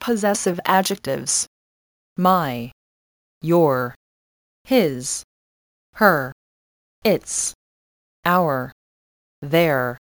Possessive adjectives my, your, his, her, its, our, their.